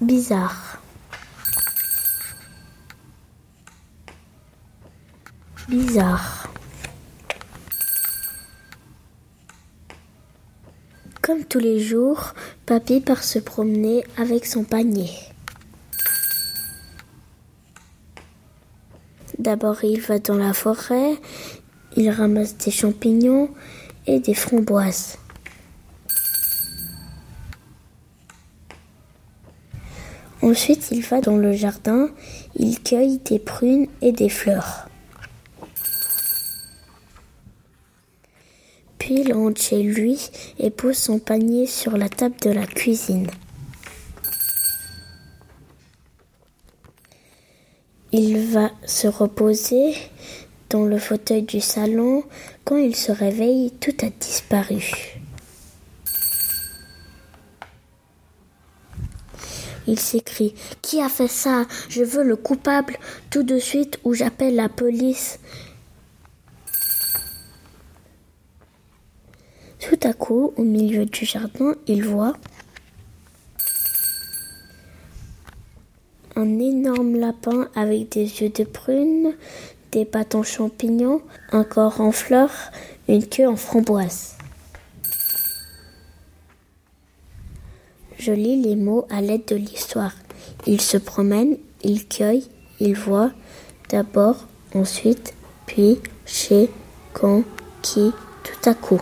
Bizarre. Bizarre. Comme tous les jours, Papy part se promener avec son panier. D'abord, il va dans la forêt, il ramasse des champignons et des framboises. Ensuite, il va dans le jardin, il cueille des prunes et des fleurs. Puis il rentre chez lui et pose son panier sur la table de la cuisine. Il va se reposer dans le fauteuil du salon. Quand il se réveille, tout a disparu. Il s'écrie Qui a fait ça? Je veux le coupable tout de suite ou j'appelle la police. Tout à coup, au milieu du jardin, il voit un énorme lapin avec des yeux de prune, des en champignons, un corps en fleurs, une queue en framboise. Je lis les mots à l'aide de l'histoire. Il se promène, il cueille, il voit, d'abord, ensuite, puis, chez, quand, qui, tout à coup.